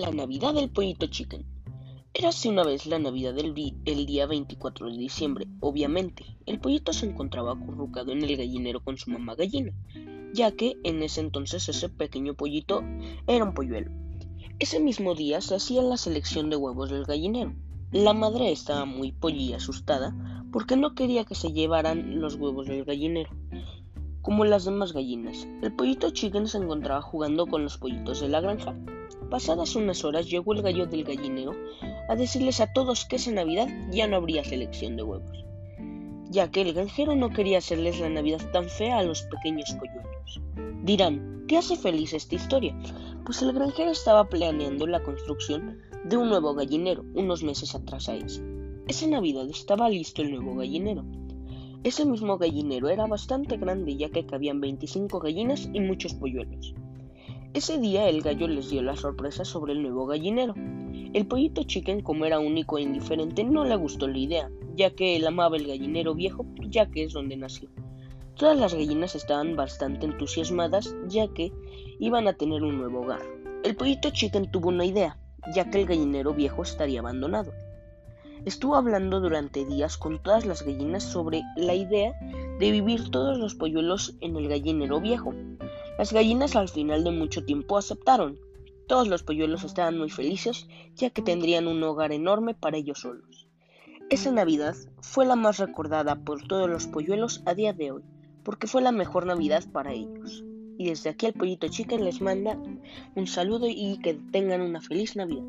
La Navidad del Pollito Chicken. Érase una vez la Navidad del el día 24 de diciembre. Obviamente, el pollito se encontraba acurrucado en el gallinero con su mamá gallina, ya que en ese entonces ese pequeño pollito era un polluelo. Ese mismo día se hacía la selección de huevos del gallinero. La madre estaba muy pollí asustada porque no quería que se llevaran los huevos del gallinero como las demás gallinas. El pollito chicken se encontraba jugando con los pollitos de la granja. Pasadas unas horas llegó el gallo del gallinero a decirles a todos que esa Navidad ya no habría selección de huevos, ya que el granjero no quería hacerles la Navidad tan fea a los pequeños polluelos. Dirán, ¿qué hace feliz esta historia? Pues el granjero estaba planeando la construcción de un nuevo gallinero unos meses atrás a ese. Esa Navidad estaba listo el nuevo gallinero, ese mismo gallinero era bastante grande ya que cabían 25 gallinas y muchos polluelos. Ese día el gallo les dio la sorpresa sobre el nuevo gallinero. El pollito chicken, como era único e indiferente, no le gustó la idea, ya que él amaba el gallinero viejo, ya que es donde nació. Todas las gallinas estaban bastante entusiasmadas, ya que iban a tener un nuevo hogar. El pollito chicken tuvo una idea, ya que el gallinero viejo estaría abandonado. Estuvo hablando durante días con todas las gallinas sobre la idea de vivir todos los polluelos en el gallinero viejo. Las gallinas al final de mucho tiempo aceptaron. Todos los polluelos estaban muy felices ya que tendrían un hogar enorme para ellos solos. Esa Navidad fue la más recordada por todos los polluelos a día de hoy, porque fue la mejor Navidad para ellos. Y desde aquí el Pollito Chicken les manda un saludo y que tengan una feliz Navidad.